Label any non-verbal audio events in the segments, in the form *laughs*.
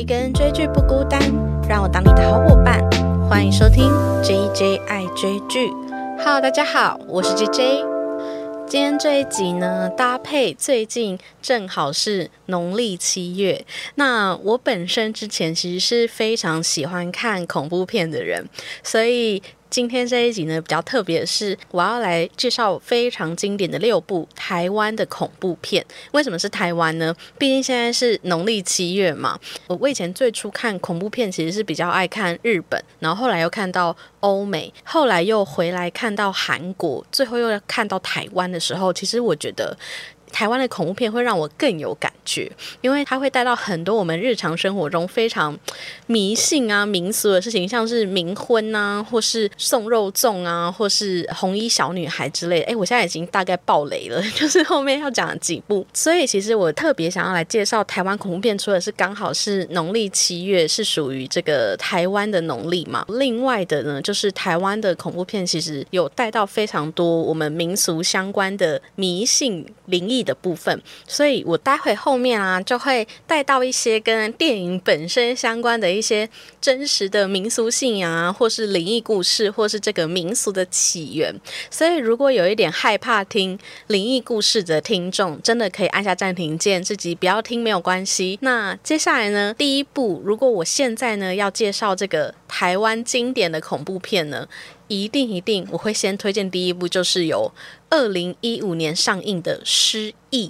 一个人追剧不孤单，让我当你的好伙伴。欢迎收听 JJ 爱追剧。Hello，大家好，我是 JJ。今天这一集呢，搭配最近正好是农历七月。那我本身之前其实是非常喜欢看恐怖片的人，所以。今天这一集呢比较特别是，我要来介绍非常经典的六部台湾的恐怖片。为什么是台湾呢？毕竟现在是农历七月嘛。我以前最初看恐怖片其实是比较爱看日本，然后后来又看到欧美，后来又回来看到韩国，最后又看到台湾的时候，其实我觉得。台湾的恐怖片会让我更有感觉，因为它会带到很多我们日常生活中非常迷信啊、民俗的事情，像是冥婚啊，或是送肉粽啊，或是红衣小女孩之类。哎，我现在已经大概爆雷了，*laughs* 就是后面要讲几部。所以其实我特别想要来介绍台湾恐怖片，除了是刚好是农历七月是属于这个台湾的农历嘛，另外的呢，就是台湾的恐怖片其实有带到非常多我们民俗相关的迷信灵异。的部分，所以我待会后面啊就会带到一些跟电影本身相关的一些真实的民俗信仰啊，或是灵异故事，或是这个民俗的起源。所以如果有一点害怕听灵异故事的听众，真的可以按下暂停键，自己不要听没有关系。那接下来呢，第一部，如果我现在呢要介绍这个台湾经典的恐怖片呢。一定一定，我会先推荐第一部，就是由二零一五年上映的《失忆》。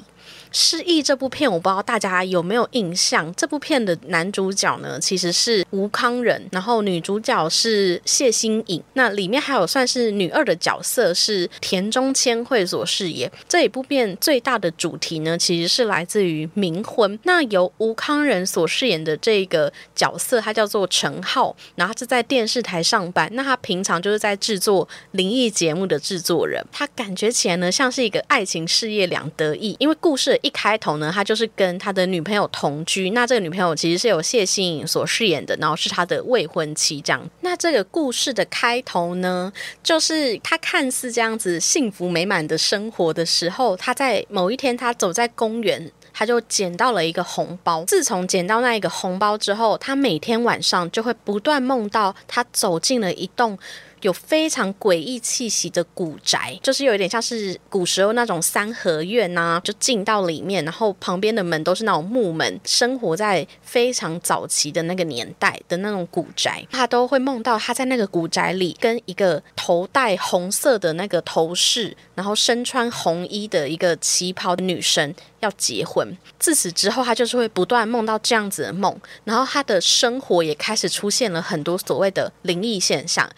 失忆这部片，我不知道大家有没有印象。这部片的男主角呢，其实是吴康仁，然后女主角是谢欣颖。那里面还有算是女二的角色是田中千惠所饰演。这一部片最大的主题呢，其实是来自于冥婚。那由吴康仁所饰演的这个角色，他叫做陈浩，然后是在电视台上班。那他平常就是在制作灵异节目的制作人。他感觉起来呢，像是一个爱情事业两得意，因为故事。一开头呢，他就是跟他的女朋友同居。那这个女朋友其实是由谢欣颖所饰演的，然后是他的未婚妻。这样，那这个故事的开头呢，就是他看似这样子幸福美满的生活的时候，他在某一天，他走在公园，他就捡到了一个红包。自从捡到那一个红包之后，他每天晚上就会不断梦到他走进了一栋。有非常诡异气息的古宅，就是有一点像是古时候那种三合院呐，就进到里面，然后旁边的门都是那种木门，生活在非常早期的那个年代的那种古宅，他都会梦到他在那个古宅里跟一个头戴红色的那个头饰，然后身穿红衣的一个旗袍的女生要结婚。自此之后，他就是会不断梦到这样子的梦，然后他的生活也开始出现了很多所谓的灵异现象。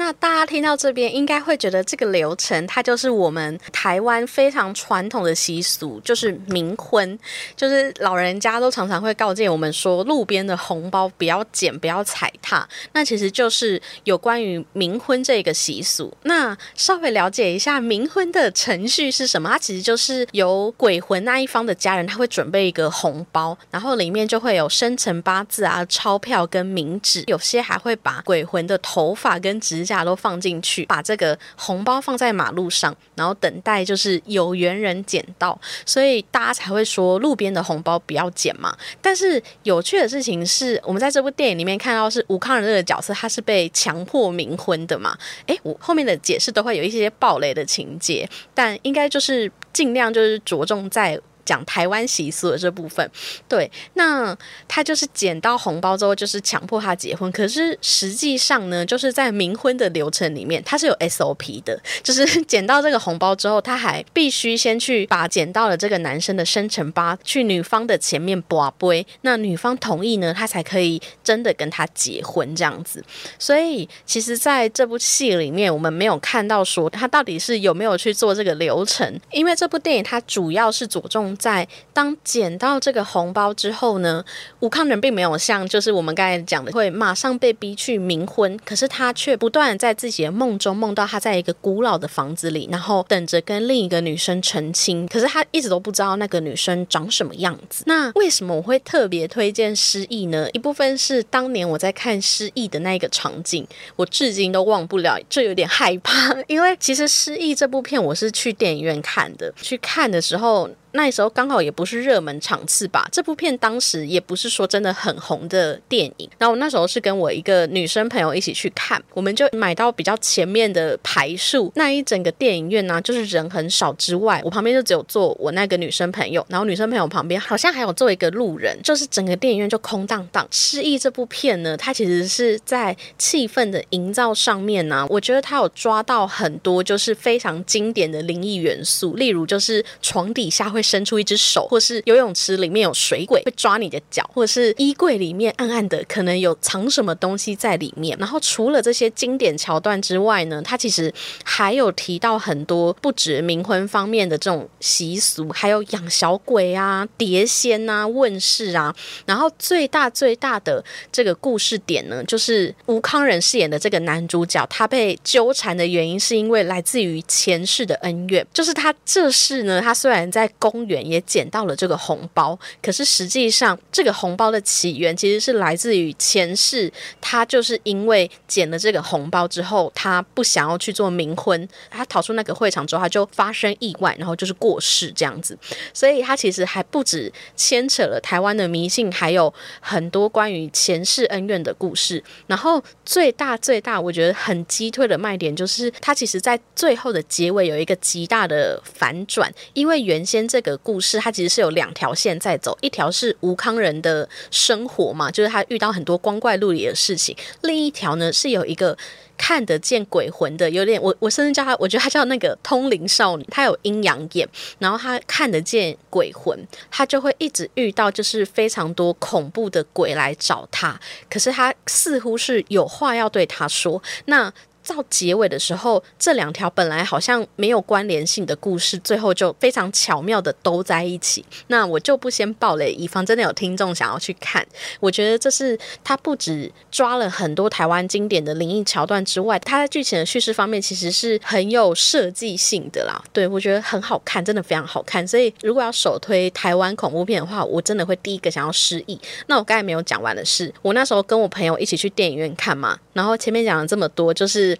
那大家听到这边，应该会觉得这个流程，它就是我们台湾非常传统的习俗，就是冥婚，就是老人家都常常会告诫我们说，路边的红包不要捡，不要踩踏。那其实就是有关于冥婚这个习俗。那稍微了解一下冥婚的程序是什么？它其实就是由鬼魂那一方的家人，他会准备一个红包，然后里面就会有生辰八字啊、钞票跟冥纸，有些还会把鬼魂的头发跟指。价都放进去，把这个红包放在马路上，然后等待就是有缘人捡到，所以大家才会说路边的红包不要捡嘛。但是有趣的事情是，我们在这部电影里面看到是吴康仁这个角色，他是被强迫冥婚的嘛？诶，我后面的解释都会有一些暴雷的情节，但应该就是尽量就是着重在。讲台湾习俗的这部分，对，那他就是捡到红包之后，就是强迫他结婚。可是实际上呢，就是在冥婚的流程里面，他是有 SOP 的，就是 *laughs* 捡到这个红包之后，他还必须先去把捡到了这个男生的生辰八去女方的前面卜杯，那女方同意呢，他才可以真的跟他结婚这样子。所以其实在这部戏里面，我们没有看到说他到底是有没有去做这个流程，因为这部电影它主要是着重。在当捡到这个红包之后呢，吴康仁并没有像就是我们刚才讲的，会马上被逼去冥婚，可是他却不断在自己的梦中梦到他在一个古老的房子里，然后等着跟另一个女生成亲，可是他一直都不知道那个女生长什么样子。那为什么我会特别推荐《失忆》呢？一部分是当年我在看《失忆》的那一个场景，我至今都忘不了，就有点害怕，*laughs* 因为其实《失忆》这部片我是去电影院看的，去看的时候。那时候刚好也不是热门场次吧。这部片当时也不是说真的很红的电影。然后我那时候是跟我一个女生朋友一起去看，我们就买到比较前面的排数。那一整个电影院呢，就是人很少之外，我旁边就只有坐我那个女生朋友，然后女生朋友旁边好像还有坐一个路人，就是整个电影院就空荡荡。失忆这部片呢，它其实是在气氛的营造上面呢，我觉得它有抓到很多就是非常经典的灵异元素，例如就是床底下会伸出一只手，或是游泳池里面有水鬼会抓你的脚，或者是衣柜里面暗暗的可能有藏什么东西在里面。然后除了这些经典桥段之外呢，它其实还有提到很多不止冥婚方面的这种习俗，还有养小鬼啊、碟仙啊、问世啊。然后最大最大的这个故事点呢，就是吴康仁饰演的这个男主角，他被纠缠的原因是因为来自于前世的恩怨。就是他这世呢，他虽然在公公园也捡到了这个红包，可是实际上这个红包的起源其实是来自于前世，他就是因为捡了这个红包之后，他不想要去做冥婚，他逃出那个会场之后，他就发生意外，然后就是过世这样子。所以他其实还不止牵扯了台湾的迷信，还有很多关于前世恩怨的故事。然后最大最大，我觉得很击退的卖点就是，他其实在最后的结尾有一个极大的反转，因为原先这这个故事它其实是有两条线在走，一条是吴康人的生活嘛，就是他遇到很多光怪陆离的事情；另一条呢是有一个。看得见鬼魂的，有点我我甚至叫他，我觉得他叫那个通灵少女，她有阴阳眼，然后她看得见鬼魂，她就会一直遇到就是非常多恐怖的鬼来找她，可是她似乎是有话要对她说，那。到结尾的时候，这两条本来好像没有关联性的故事，最后就非常巧妙的都在一起。那我就不先爆雷，以防真的有听众想要去看。我觉得这是他不止抓了很多台湾经典的灵异桥段之外，他在剧情的叙事方面其实是很有设计性的啦。对我觉得很好看，真的非常好看。所以如果要首推台湾恐怖片的话，我真的会第一个想要失忆。那我刚才没有讲完的是，我那时候跟我朋友一起去电影院看嘛，然后前面讲了这么多，就是。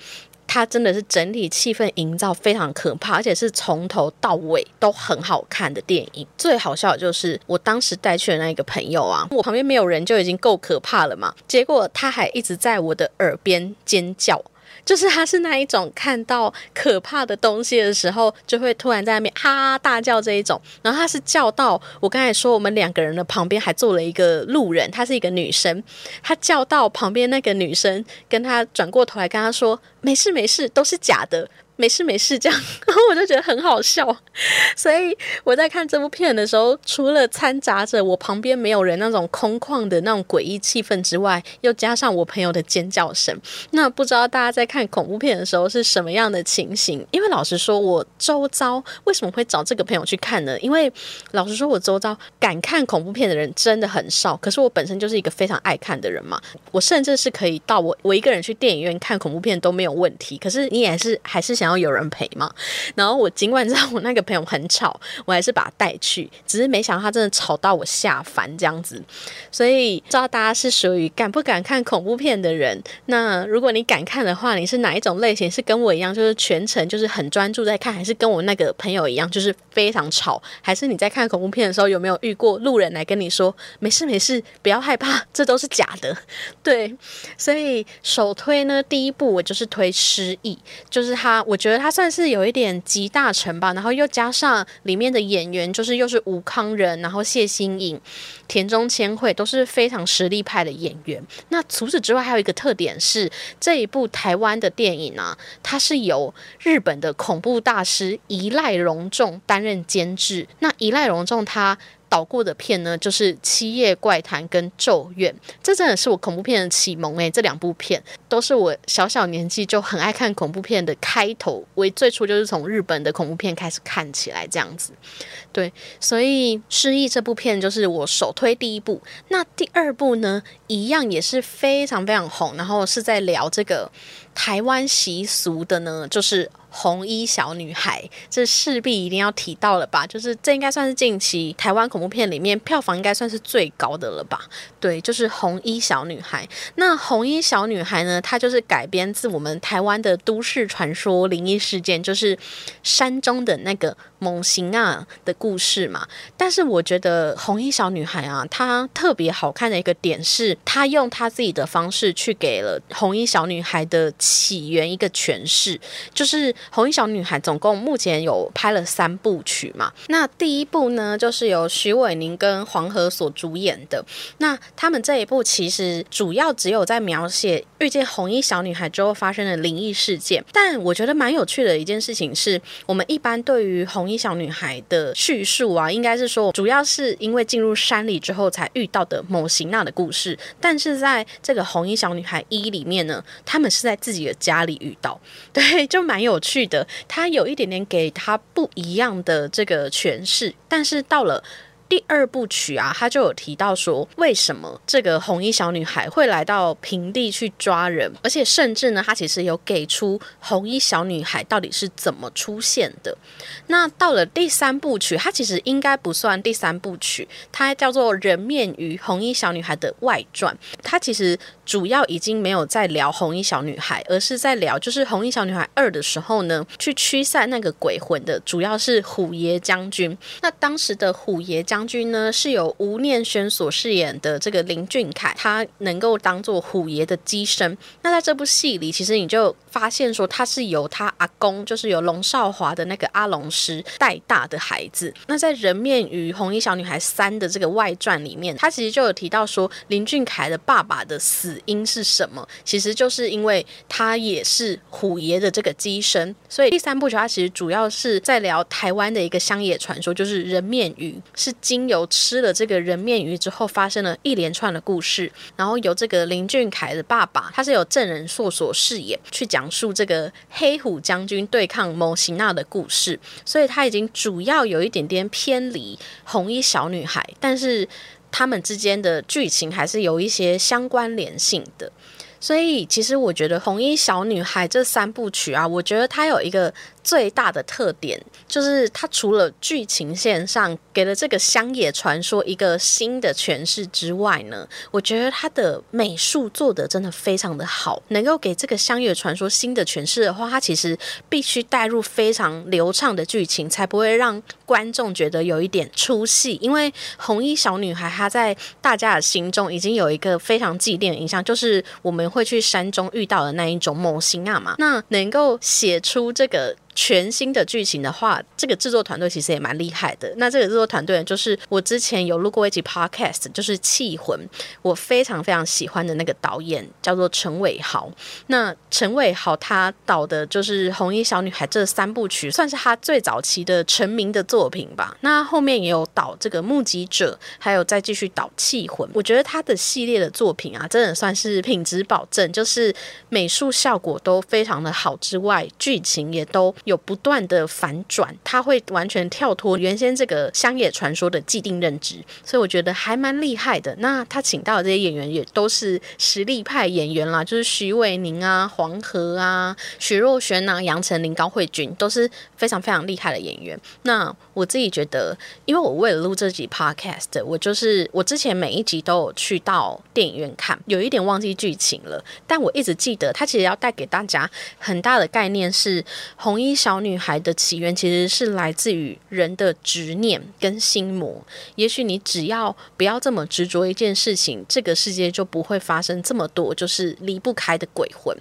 它真的是整体气氛营造非常可怕，而且是从头到尾都很好看的电影。最好笑的就是我当时带去的那一个朋友啊，我旁边没有人就已经够可怕了嘛，结果他还一直在我的耳边尖叫。就是他是那一种看到可怕的东西的时候，就会突然在那边哈大叫这一种。然后他是叫到我刚才说我们两个人的旁边还坐了一个路人，她是一个女生，她叫到旁边那个女生跟她转过头来跟她说：“没事没事，都是假的。”没事没事，这样，*laughs* 然后我就觉得很好笑。所以我在看这部片的时候，除了掺杂着我旁边没有人那种空旷的那种诡异气氛之外，又加上我朋友的尖叫声。那不知道大家在看恐怖片的时候是什么样的情形？因为老实说，我周遭为什么会找这个朋友去看呢？因为老实说，我周遭敢看恐怖片的人真的很少。可是我本身就是一个非常爱看的人嘛，我甚至是可以到我我一个人去电影院看恐怖片都没有问题。可是你也是还是想。然后有人陪嘛，然后我尽管知道我那个朋友很吵，*laughs* 我还是把他带去。只是没想到他真的吵到我下凡这样子。所以知道大家是属于敢不敢看恐怖片的人。那如果你敢看的话，你是哪一种类型？是跟我一样，就是全程就是很专注在看，还是跟我那个朋友一样，就是非常吵？还是你在看恐怖片的时候有没有遇过路人来跟你说没事没事，不要害怕，这都是假的？*laughs* 对，所以首推呢，第一部我就是推失忆，就是他我。觉得他算是有一点集大成吧，然后又加上里面的演员，就是又是吴康仁，然后谢欣颖、田中千惠都是非常实力派的演员。那除此之外，还有一个特点是这一部台湾的电影啊，它是由日本的恐怖大师一赖荣重担任监制。那一赖荣重他。导过的片呢，就是《七夜怪谈》跟《咒怨》，这真的是我恐怖片的启蒙诶。这两部片都是我小小年纪就很爱看恐怖片的开头。我最初就是从日本的恐怖片开始看起来这样子，对，所以《失忆》这部片就是我首推第一部。那第二部呢，一样也是非常非常红，然后是在聊这个。台湾习俗的呢，就是红衣小女孩，这势必一定要提到了吧？就是这应该算是近期台湾恐怖片里面票房应该算是最高的了吧？对，就是红衣小女孩。那红衣小女孩呢，它就是改编自我们台湾的都市传说灵异事件，就是山中的那个。猛行啊的故事嘛，但是我觉得红衣小女孩啊，她特别好看的一个点是，她用她自己的方式去给了红衣小女孩的起源一个诠释。就是红衣小女孩总共目前有拍了三部曲嘛，那第一部呢，就是由徐伟宁跟黄河所主演的。那他们这一部其实主要只有在描写遇见红衣小女孩之后发生的灵异事件，但我觉得蛮有趣的一件事情是，我们一般对于红衣小女孩的叙述啊，应该是说，主要是因为进入山里之后才遇到的某型娜的故事。但是在这个红衣小女孩一里面呢，他们是在自自己的家里遇到，*laughs* 对，就蛮有趣的。他有一点点给他不一样的这个诠释，但是到了。第二部曲啊，他就有提到说，为什么这个红衣小女孩会来到平地去抓人，而且甚至呢，他其实有给出红衣小女孩到底是怎么出现的。那到了第三部曲，它其实应该不算第三部曲，它叫做《人面鱼红衣小女孩的外传》。它其实主要已经没有在聊红衣小女孩，而是在聊就是红衣小女孩二的时候呢，去驱散那个鬼魂的，主要是虎爷将军。那当时的虎爷将将军呢是由吴念轩所饰演的这个林俊凯，他能够当做虎爷的机身。那在这部戏里，其实你就发现说他是由他阿公，就是由龙少华的那个阿龙师带大的孩子。那在《人面鱼红衣小女孩三》的这个外传里面，他其实就有提到说林俊凯的爸爸的死因是什么？其实就是因为他也是虎爷的这个机身。所以第三部曲它其实主要是在聊台湾的一个乡野传说，就是人面鱼是。经由吃了这个人面鱼之后，发生了一连串的故事，然后由这个林俊凯的爸爸，他是有证人硕所饰演，去讲讲述这个黑虎将军对抗某型娜的故事，所以他已经主要有一点点偏离红衣小女孩，但是他们之间的剧情还是有一些相关联性的。所以其实我觉得红衣小女孩这三部曲啊，我觉得它有一个。最大的特点就是，它除了剧情线上给了这个乡野传说一个新的诠释之外呢，我觉得它的美术做的真的非常的好。能够给这个乡野传说新的诠释的话，它其实必须带入非常流畅的剧情，才不会让观众觉得有一点出戏。因为红衣小女孩她在大家的心中已经有一个非常既定的印象，就是我们会去山中遇到的那一种某星啊嘛。那能够写出这个。全新的剧情的话，这个制作团队其实也蛮厉害的。那这个制作团队就是我之前有录过一集 podcast，就是《气魂》，我非常非常喜欢的那个导演叫做陈伟豪。那陈伟豪他导的就是《红衣小女孩》这三部曲，算是他最早期的成名的作品吧。那后面也有导这个《目击者》，还有再继续导《气魂》。我觉得他的系列的作品啊，真的算是品质保证，就是美术效果都非常的好之外，剧情也都。有不断的反转，他会完全跳脱原先这个乡野传说的既定认知，所以我觉得还蛮厉害的。那他请到的这些演员也都是实力派演员啦，就是徐伟宁啊、黄河啊、徐若瑄啊、杨丞琳、高慧君都是非常非常厉害的演员。那我自己觉得，因为我为了录这集 podcast，我就是我之前每一集都有去到电影院看，有一点忘记剧情了，但我一直记得，他其实要带给大家很大的概念是红衣。小女孩的起源其实是来自于人的执念跟心魔。也许你只要不要这么执着一件事情，这个世界就不会发生这么多就是离不开的鬼魂。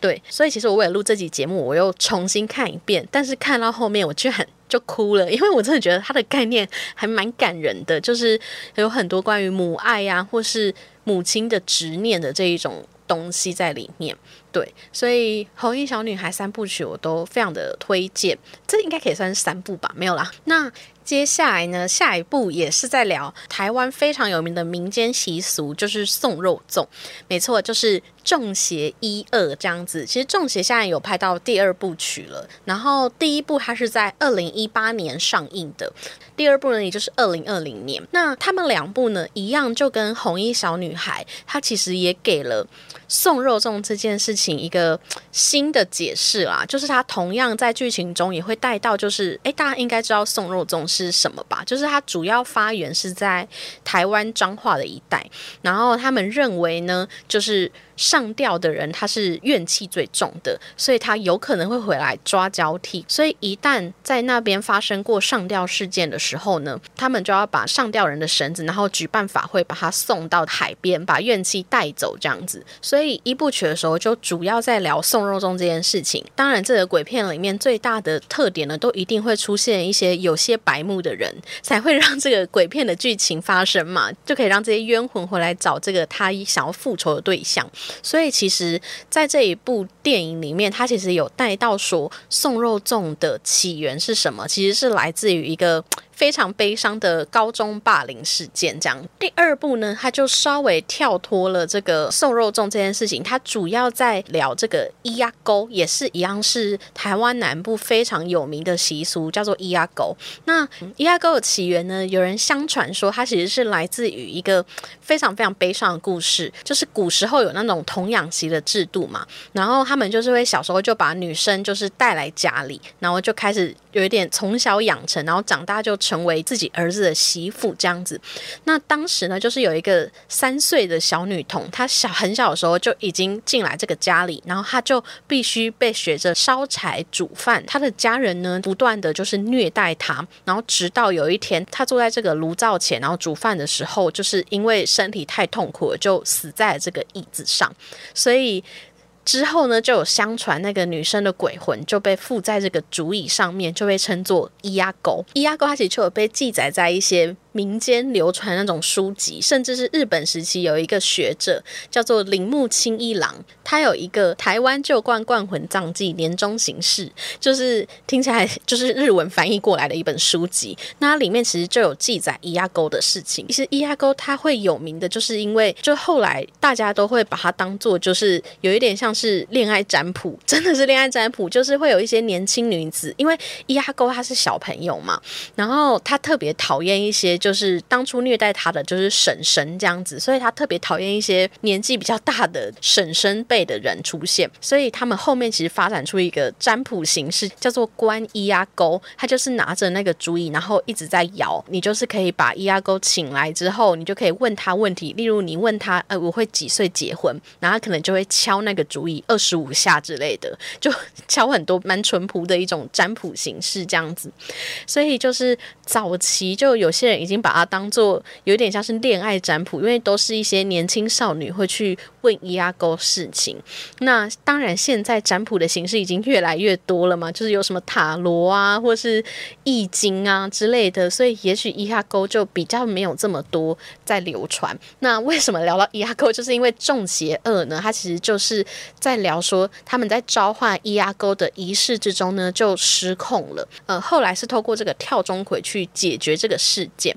对，所以其实我为了录这集节目，我又重新看一遍，但是看到后面我却很就哭了，因为我真的觉得它的概念还蛮感人的，就是有很多关于母爱呀，或是母亲的执念的这一种东西在里面。对，所以《红衣小女孩》三部曲我都非常的推荐，这应该可以算是三部吧？没有啦。那接下来呢，下一步也是在聊台湾非常有名的民间习俗，就是送肉粽。没错，就是《中邪一二》这样子。其实《中邪》现在有拍到第二部曲了，然后第一部它是在二零一八年上映的，第二部呢也就是二零二零年。那他们两部呢一样，就跟《红衣小女孩》，它其实也给了。送肉粽这件事情一个新的解释啦，就是它同样在剧情中也会带到，就是诶，大家应该知道送肉粽是什么吧？就是它主要发源是在台湾彰化的一带，然后他们认为呢，就是。上吊的人他是怨气最重的，所以他有可能会回来抓交替。所以一旦在那边发生过上吊事件的时候呢，他们就要把上吊人的绳子，然后举办法会把他送到海边，把怨气带走这样子。所以一部曲的时候就主要在聊送肉粽这件事情。当然，这个鬼片里面最大的特点呢，都一定会出现一些有些白目的人，*laughs* 才会让这个鬼片的剧情发生嘛，就可以让这些冤魂回来找这个他想要复仇的对象。所以，其实，在这一部电影里面，它其实有带到说送肉粽的起源是什么，其实是来自于一个。非常悲伤的高中霸凌事件，这样。第二部呢，它就稍微跳脱了这个送肉粽这件事情，它主要在聊这个咿呀沟，也是一样是台湾南部非常有名的习俗，叫做咿呀沟。那咿呀沟的起源呢，有人相传说，它其实是来自于一个非常非常悲伤的故事，就是古时候有那种童养媳的制度嘛，然后他们就是会小时候就把女生就是带来家里，然后就开始有一点从小养成，然后长大就。成为自己儿子的媳妇这样子，那当时呢，就是有一个三岁的小女童，她小很小的时候就已经进来这个家里，然后她就必须被学着烧柴煮饭。她的家人呢，不断的就是虐待她，然后直到有一天，她坐在这个炉灶前，然后煮饭的时候，就是因为身体太痛苦了，就死在了这个椅子上，所以。之后呢，就有相传那个女生的鬼魂就被附在这个竹椅上面，就被称作伊阿狗。伊阿狗它其实就有被记载在一些。民间流传那种书籍，甚至是日本时期有一个学者叫做铃木清一郎，他有一个《台湾旧冠冠魂藏记年终行事》，就是听起来就是日文翻译过来的一本书籍。那里面其实就有记载伊阿沟的事情。其实伊阿沟它会有名的，就是因为就后来大家都会把它当做就是有一点像是恋爱占卜，真的是恋爱占卜，就是会有一些年轻女子，因为伊阿沟她是小朋友嘛，然后她特别讨厌一些。就是当初虐待他的就是婶婶这样子，所以他特别讨厌一些年纪比较大的婶婶辈的人出现，所以他们后面其实发展出一个占卜形式，叫做观咿呀沟。他就是拿着那个竹椅，然后一直在摇，你就是可以把咿呀沟请来之后，你就可以问他问题，例如你问他，呃，我会几岁结婚，然后可能就会敲那个竹椅二十五下之类的，就 *laughs* 敲很多蛮淳朴的一种占卜形式这样子。所以就是早期就有些人已经。已经把它当做有点像是恋爱占卜，因为都是一些年轻少女会去问伊阿沟事情。那当然，现在占卜的形式已经越来越多了嘛，就是有什么塔罗啊，或是易经啊之类的，所以也许伊阿沟就比较没有这么多在流传。那为什么聊到伊阿沟，就是因为中邪二呢？它其实就是在聊说他们在召唤伊阿沟的仪式之中呢，就失控了。呃，后来是透过这个跳钟馗去解决这个事件。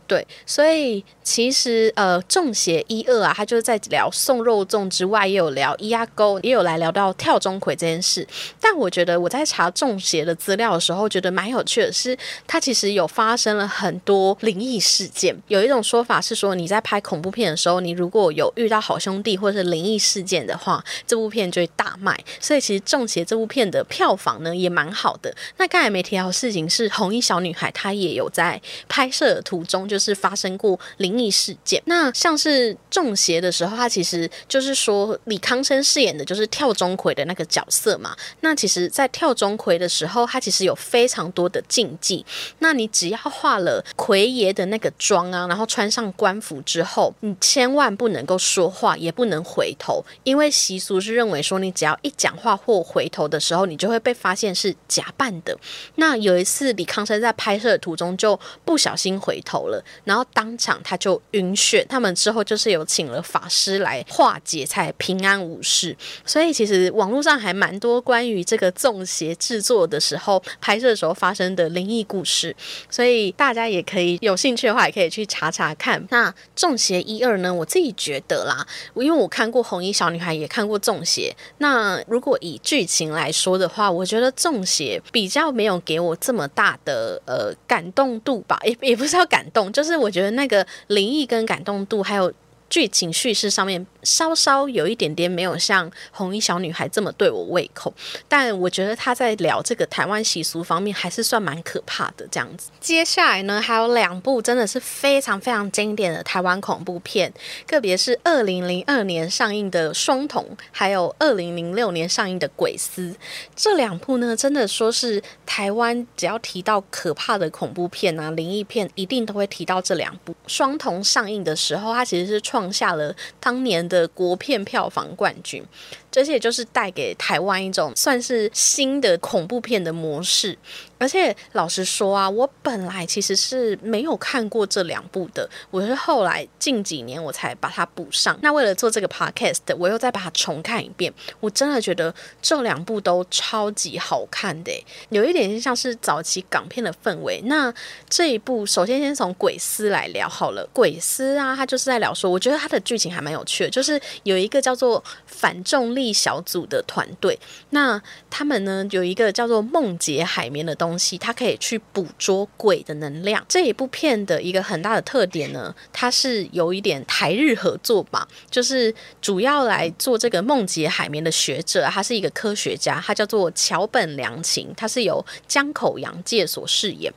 对，所以其实呃，中邪一二啊，他就是在聊送肉粽之外，也有聊咿呀沟，也有来聊到跳钟馗这件事。但我觉得我在查中邪的资料的时候，觉得蛮有趣的是，它其实有发生了很多灵异事件。有一种说法是说，你在拍恐怖片的时候，你如果有遇到好兄弟或者是灵异事件的话，这部片就会大卖。所以其实中邪这部片的票房呢也蛮好的。那刚才没提到的事情是，红衣小女孩她也有在拍摄途中就。是发生过灵异事件，那像是中邪的时候，他其实就是说李康生饰演的就是跳钟馗的那个角色嘛。那其实，在跳钟馗的时候，他其实有非常多的禁忌。那你只要化了魁爷的那个妆啊，然后穿上官服之后，你千万不能够说话，也不能回头，因为习俗是认为说，你只要一讲话或回头的时候，你就会被发现是假扮的。那有一次，李康生在拍摄途中就不小心回头了。然后当场他就晕眩。他们之后就是有请了法师来化解，才平安无事。所以其实网络上还蛮多关于这个中邪制作的时候拍摄的时候发生的灵异故事，所以大家也可以有兴趣的话，也可以去查查看。那中邪一二呢？我自己觉得啦，因为我看过红衣小女孩，也看过中邪。那如果以剧情来说的话，我觉得中邪比较没有给我这么大的呃感动度吧，也也不是要感动，就是我觉得那个灵异跟感动度还有。剧情叙事上面稍稍有一点点没有像红衣小女孩这么对我胃口，但我觉得他在聊这个台湾习俗方面还是算蛮可怕的这样子。接下来呢，还有两部真的是非常非常经典的台湾恐怖片，个别是二零零二年上映的《双瞳》，还有二零零六年上映的《鬼丝》。这两部呢，真的说是台湾只要提到可怕的恐怖片啊、灵异片，一定都会提到这两部。《双瞳》上映的时候，它其实是创下了当年的国片票房冠军，这些就是带给台湾一种算是新的恐怖片的模式。而且老实说啊，我本来其实是没有看过这两部的，我是后来近几年我才把它补上。那为了做这个 podcast，我又再把它重看一遍。我真的觉得这两部都超级好看的，有一点像是早期港片的氛围。那这一部，首先先从《鬼丝》来聊好了，《鬼丝》啊，它就是在聊说，我觉得它的剧情还蛮有趣的，就是有一个叫做反重力小组的团队，那他们呢有一个叫做梦劫海绵的东。西，它可以去捕捉鬼的能量。这一部片的一个很大的特点呢，它是有一点台日合作吧，就是主要来做这个梦劫海绵的学者，他是一个科学家，他叫做桥本良琴，他是由江口洋介所饰演。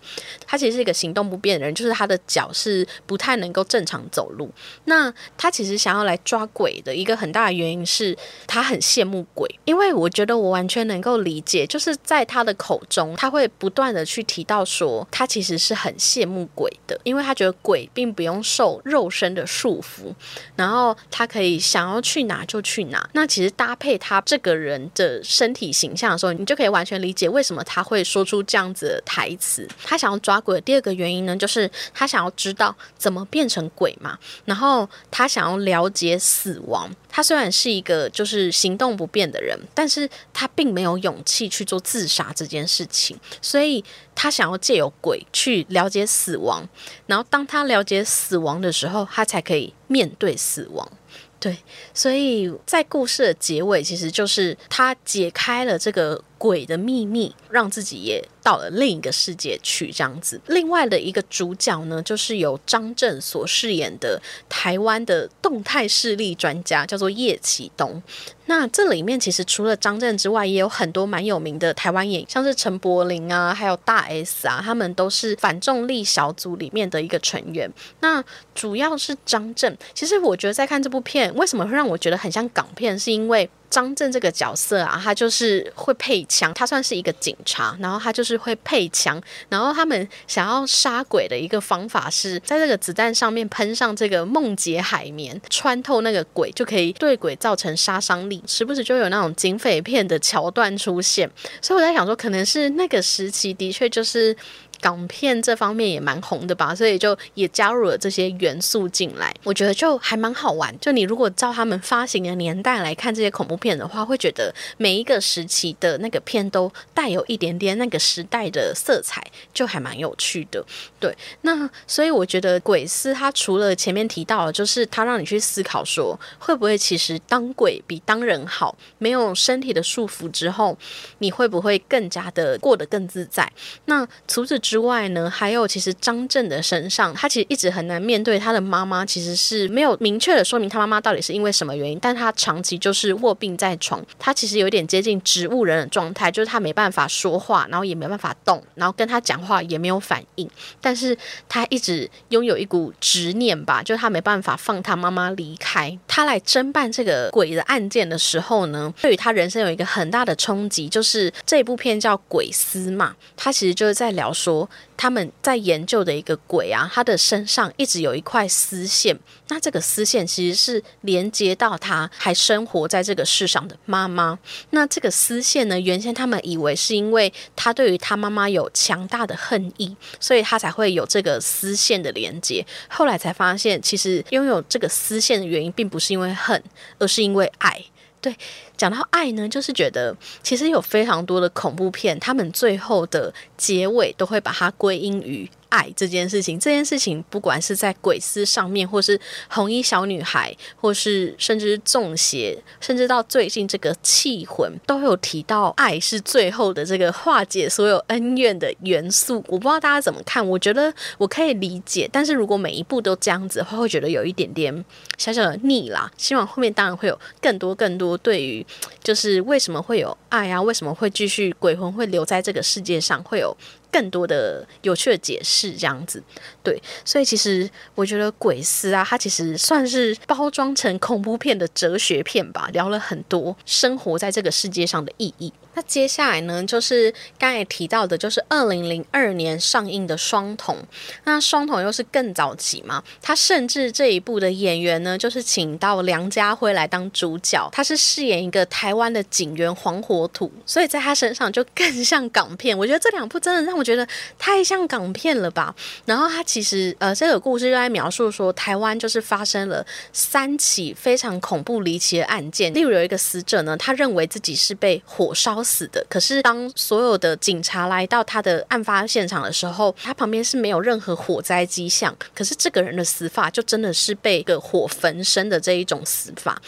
他其实是一个行动不便的人，就是他的脚是不太能够正常走路。那他其实想要来抓鬼的一个很大的原因是他很很羡慕鬼，因为我觉得我完全能够理解，就是在他的口中，他会。不断的去提到说，他其实是很羡慕鬼的，因为他觉得鬼并不用受肉身的束缚，然后他可以想要去哪就去哪。那其实搭配他这个人的身体形象的时候，你就可以完全理解为什么他会说出这样子的台词。他想要抓鬼的第二个原因呢，就是他想要知道怎么变成鬼嘛，然后他想要了解死亡。他虽然是一个就是行动不便的人，但是他并没有勇气去做自杀这件事情。所以他想要借由鬼去了解死亡，然后当他了解死亡的时候，他才可以面对死亡。对，所以在故事的结尾，其实就是他解开了这个鬼的秘密，让自己也。到了另一个世界去，这样子。另外的一个主角呢，就是由张震所饰演的台湾的动态视力专家，叫做叶启东。那这里面其实除了张震之外，也有很多蛮有名的台湾演，像是陈柏霖啊，还有大 S 啊，他们都是反重力小组里面的一个成员。那主要是张震。其实我觉得在看这部片，为什么会让我觉得很像港片，是因为。张震这个角色啊，他就是会配枪，他算是一个警察，然后他就是会配枪，然后他们想要杀鬼的一个方法是在这个子弹上面喷上这个梦洁海绵，穿透那个鬼就可以对鬼造成杀伤力，时不时就有那种警匪片的桥段出现，所以我在想说，可能是那个时期的确就是。港片这方面也蛮红的吧，所以就也加入了这些元素进来，我觉得就还蛮好玩。就你如果照他们发行的年代来看这些恐怖片的话，会觉得每一个时期的那个片都带有一点点那个时代的色彩，就还蛮有趣的。对，那所以我觉得鬼丝它除了前面提到，的，就是它让你去思考说，会不会其实当鬼比当人好，没有身体的束缚之后，你会不会更加的过得更自在？那除此之之外呢，还有其实张震的身上，他其实一直很难面对他的妈妈，其实是没有明确的说明他妈妈到底是因为什么原因，但他长期就是卧病在床，他其实有点接近植物人的状态，就是他没办法说话，然后也没办法动，然后跟他讲话也没有反应，但是他一直拥有一股执念吧，就是他没办法放他妈妈离开。他来侦办这个鬼的案件的时候呢，对于他人生有一个很大的冲击，就是这部片叫《鬼丝》嘛，他其实就是在聊说。他们在研究的一个鬼啊，他的身上一直有一块丝线，那这个丝线其实是连接到他还生活在这个世上的妈妈。那这个丝线呢，原先他们以为是因为他对于他妈妈有强大的恨意，所以他才会有这个丝线的连接。后来才发现，其实拥有这个丝线的原因，并不是因为恨，而是因为爱。对，讲到爱呢，就是觉得其实有非常多的恐怖片，他们最后的结尾都会把它归因于。爱这件事情，这件事情不管是在鬼丝上面，或是红衣小女孩，或是甚至是中邪，甚至到最近这个气魂，都有提到爱是最后的这个化解所有恩怨的元素。我不知道大家怎么看，我觉得我可以理解，但是如果每一部都这样子的话，会觉得有一点点小小的腻啦。希望后面当然会有更多更多对于就是为什么会有爱啊，为什么会继续鬼魂会留在这个世界上，会有。更多的有趣的解释，这样子，对，所以其实我觉得《鬼丝》啊，它其实算是包装成恐怖片的哲学片吧，聊了很多生活在这个世界上的意义。那接下来呢，就是刚才提到的，就是二零零二年上映的《双瞳》。那《双瞳》又是更早期嘛？他甚至这一部的演员呢，就是请到梁家辉来当主角，他是饰演一个台湾的警员黄火土，所以在他身上就更像港片。我觉得这两部真的让我觉得太像港片了吧？然后他其实呃，这个故事就在描述说，台湾就是发生了三起非常恐怖离奇的案件，例如有一个死者呢，他认为自己是被火烧。死的，可是当所有的警察来到他的案发现场的时候，他旁边是没有任何火灾迹象。可是这个人的死法就真的是被个火焚身的这一种死法。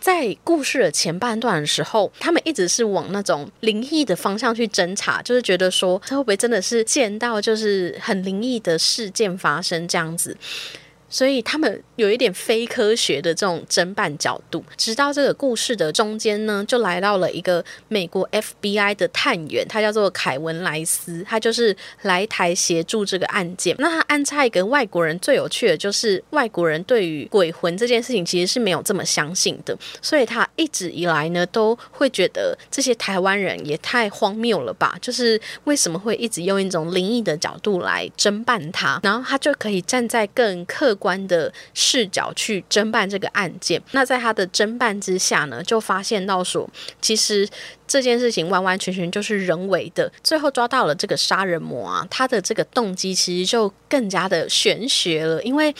在故事的前半段的时候，他们一直是往那种灵异的方向去侦查，就是觉得说他会不会真的是见到就是很灵异的事件发生这样子。所以他们有一点非科学的这种侦办角度，直到这个故事的中间呢，就来到了一个美国 FBI 的探员，他叫做凯文莱斯，他就是来台协助这个案件。那他安插一个外国人，最有趣的就是外国人对于鬼魂这件事情其实是没有这么相信的，所以他一直以来呢都会觉得这些台湾人也太荒谬了吧？就是为什么会一直用一种灵异的角度来侦办他，然后他就可以站在更客。观的视角去侦办这个案件，那在他的侦办之下呢，就发现到说，其实这件事情完完全全就是人为的。最后抓到了这个杀人魔啊，他的这个动机其实就更加的玄学了，因为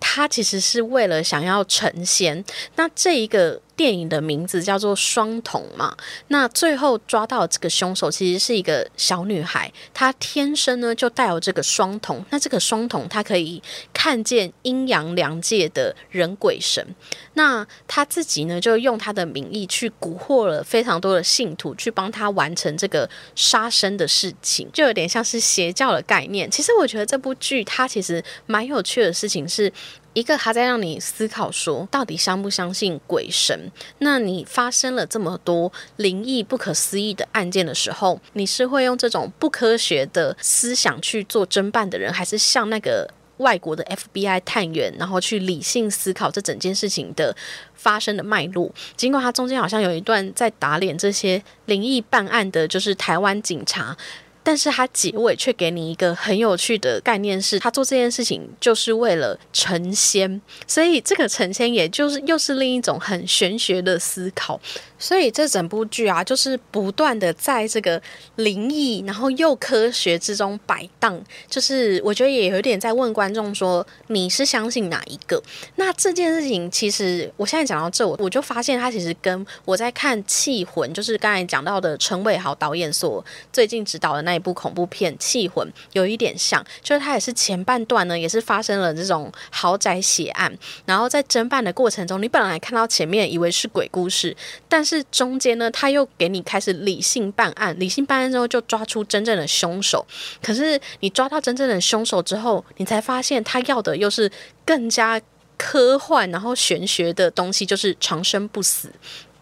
他其实是为了想要成仙。那这一个。电影的名字叫做《双瞳》嘛，那最后抓到这个凶手其实是一个小女孩，她天生呢就带有这个双瞳。那这个双瞳，她可以看见阴阳两界的人鬼神。那她自己呢，就用她的名义去蛊惑了非常多的信徒，去帮她完成这个杀生的事情，就有点像是邪教的概念。其实我觉得这部剧它其实蛮有趣的事情是。一个他在让你思考说，到底相不相信鬼神？那你发生了这么多灵异、不可思议的案件的时候，你是会用这种不科学的思想去做侦办的人，还是像那个外国的 FBI 探员，然后去理性思考这整件事情的发生的脉络？尽管他中间好像有一段在打脸这些灵异办案的，就是台湾警察。但是他结尾却给你一个很有趣的概念，是他做这件事情就是为了成仙，所以这个成仙也就是又是另一种很玄学的思考。所以这整部剧啊，就是不断的在这个灵异，然后又科学之中摆荡。就是我觉得也有点在问观众说，你是相信哪一个？那这件事情其实我现在讲到这，我我就发现它其实跟我在看《气魂》，就是刚才讲到的陈伟豪导演所最近指导的那一部恐怖片《气魂》有一点像，就是它也是前半段呢，也是发生了这种豪宅血案，然后在侦办的过程中，你本来看到前面以为是鬼故事，但是是中间呢，他又给你开始理性办案，理性办案之后就抓出真正的凶手。可是你抓到真正的凶手之后，你才发现他要的又是更加科幻然后玄学的东西，就是长生不死。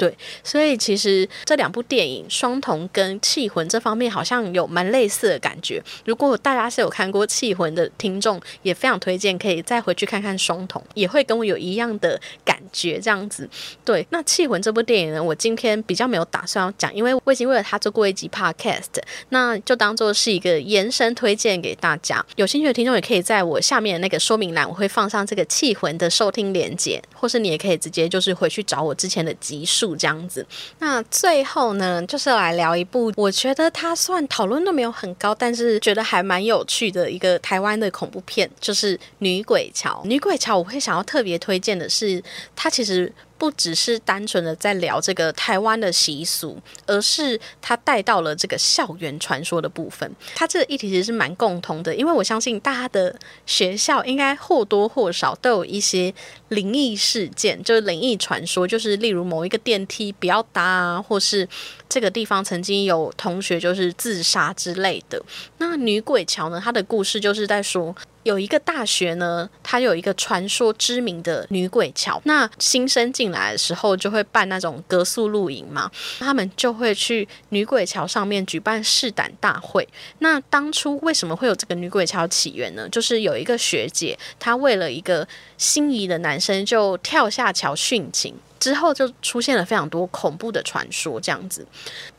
对，所以其实这两部电影《双瞳》跟《气魂》这方面好像有蛮类似的感觉。如果大家是有看过《气魂》的听众，也非常推荐可以再回去看看《双瞳》，也会跟我有一样的感觉。这样子，对。那《气魂》这部电影呢，我今天比较没有打算要讲，因为我已经为了它做过一集 podcast，那就当做是一个延伸推荐给大家。有兴趣的听众也可以在我下面的那个说明栏，我会放上这个《气魂》的收听链接，或是你也可以直接就是回去找我之前的集数。这样子，那最后呢，就是来聊一部我觉得它算讨论度没有很高，但是觉得还蛮有趣的一个台湾的恐怖片，就是《女鬼桥》。《女鬼桥》我会想要特别推荐的是，它其实。不只是单纯的在聊这个台湾的习俗，而是他带到了这个校园传说的部分。他这个议题其实是蛮共同的，因为我相信大家的学校应该或多或少都有一些灵异事件，就是灵异传说，就是例如某一个电梯不要搭啊，或是这个地方曾经有同学就是自杀之类的。那女鬼桥呢，它的故事就是在说。有一个大学呢，它有一个传说知名的女鬼桥。那新生进来的时候，就会办那种格宿露营嘛，他们就会去女鬼桥上面举办试胆大会。那当初为什么会有这个女鬼桥起源呢？就是有一个学姐，她为了一个心仪的男生，就跳下桥殉情。之后就出现了非常多恐怖的传说，这样子。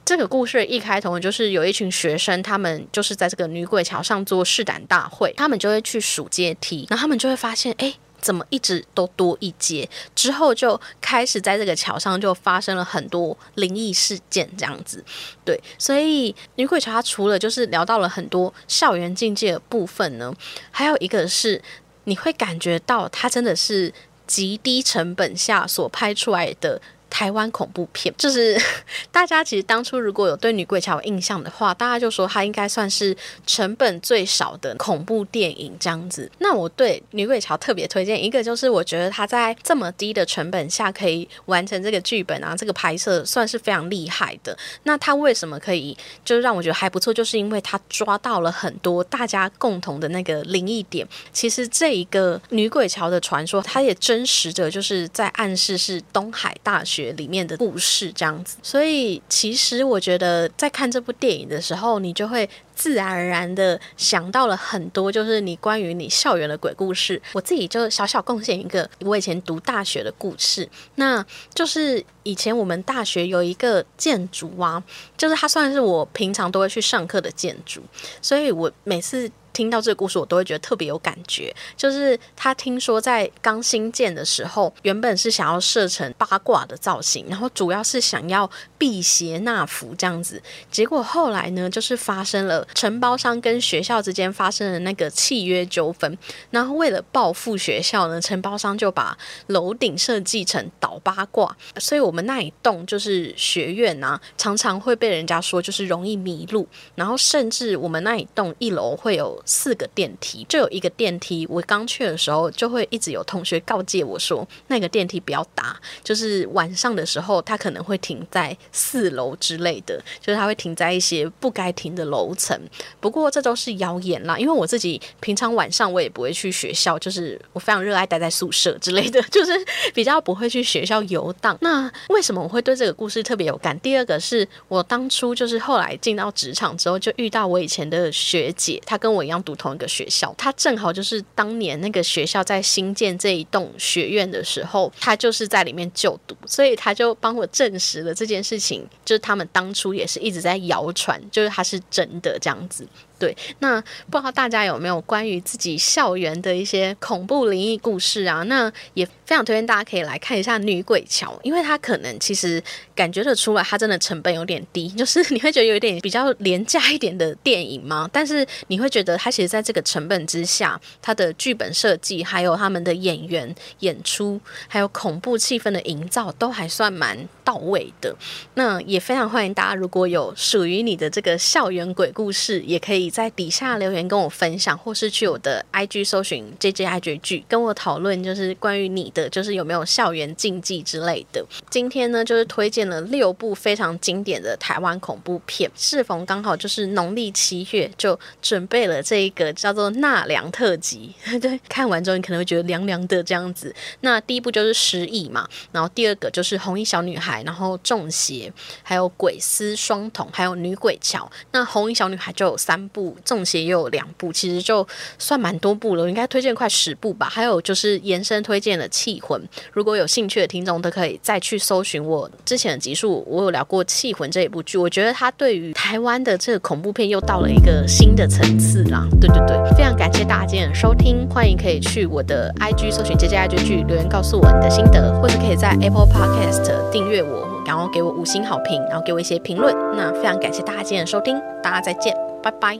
这个故事一开头就是有一群学生，他们就是在这个女鬼桥上做试胆大会，他们就会去数阶梯，然后他们就会发现，哎，怎么一直都多一阶？之后就开始在这个桥上就发生了很多灵异事件，这样子。对，所以女鬼桥它除了就是聊到了很多校园境界的部分呢，还有一个是你会感觉到它真的是。极低成本下所拍出来的。台湾恐怖片，就是 *laughs* 大家其实当初如果有对女鬼桥有印象的话，大家就说它应该算是成本最少的恐怖电影这样子。那我对女鬼桥特别推荐一个，就是我觉得它在这么低的成本下可以完成这个剧本啊，这个拍摄算是非常厉害的。那它为什么可以就让我觉得还不错，就是因为它抓到了很多大家共同的那个灵异点。其实这一个女鬼桥的传说，它也真实的就是在暗示是东海大学。里面的故事这样子，所以其实我觉得在看这部电影的时候，你就会自然而然的想到了很多，就是你关于你校园的鬼故事。我自己就小小贡献一个我以前读大学的故事，那就是以前我们大学有一个建筑啊，就是它算是我平常都会去上课的建筑，所以我每次。听到这个故事，我都会觉得特别有感觉。就是他听说在刚新建的时候，原本是想要设成八卦的造型，然后主要是想要辟邪纳福这样子。结果后来呢，就是发生了承包商跟学校之间发生了那个契约纠纷，然后为了报复学校呢，承包商就把楼顶设计成倒八卦，所以我们那一栋就是学院啊，常常会被人家说就是容易迷路，然后甚至我们那一栋一楼会有。四个电梯，就有一个电梯。我刚去的时候，就会一直有同学告诫我说，那个电梯不要搭，就是晚上的时候，它可能会停在四楼之类的，就是它会停在一些不该停的楼层。不过这都是谣言啦，因为我自己平常晚上我也不会去学校，就是我非常热爱待在宿舍之类的，就是比较不会去学校游荡。那为什么我会对这个故事特别有感？第二个是我当初就是后来进到职场之后，就遇到我以前的学姐，她跟我一样。读同一个学校，他正好就是当年那个学校在新建这一栋学院的时候，他就是在里面就读，所以他就帮我证实了这件事情，就是他们当初也是一直在谣传，就是他是真的这样子。对，那不知道大家有没有关于自己校园的一些恐怖灵异故事啊？那也非常推荐大家可以来看一下《女鬼桥》，因为它可能其实感觉得出来，它真的成本有点低，就是你会觉得有一点比较廉价一点的电影吗？但是你会觉得它其实在这个成本之下，它的剧本设计，还有他们的演员演出，还有恐怖气氛的营造，都还算蛮到位的。那也非常欢迎大家，如果有属于你的这个校园鬼故事，也可以。在底下留言跟我分享，或是去我的 IG 搜寻 JJIG 剧，跟我讨论，就是关于你的就是有没有校园禁忌之类的。今天呢，就是推荐了六部非常经典的台湾恐怖片。适逢刚好就是农历七月，就准备了这一个叫做《纳凉特辑》。*laughs* 对，看完之后你可能会觉得凉凉的这样子。那第一部就是《失忆》嘛，然后第二个就是《红衣小女孩》，然后《中邪》，还有《鬼丝双瞳》，还有《女鬼桥》。那《红衣小女孩》就有三部，《中邪》又有两部，其实就算蛮多部了，应该推荐快十部吧。还有就是延伸推荐了《气魂》，如果有兴趣的听众都可以再去搜寻我之前的集数，我有聊过《气魂》这一部剧，我觉得它对于台湾的这个恐怖片又到了一个新的层次啦。对对对，非常感谢大家今天的收听，欢迎可以去我的 IG 搜寻“姐姐爱追剧”，留言告诉我你的心得，或者可以在 Apple Podcast 订阅我，然后给我五星好评，然后给我一些评论。那非常感谢大家今天的收听，大家再见，拜拜。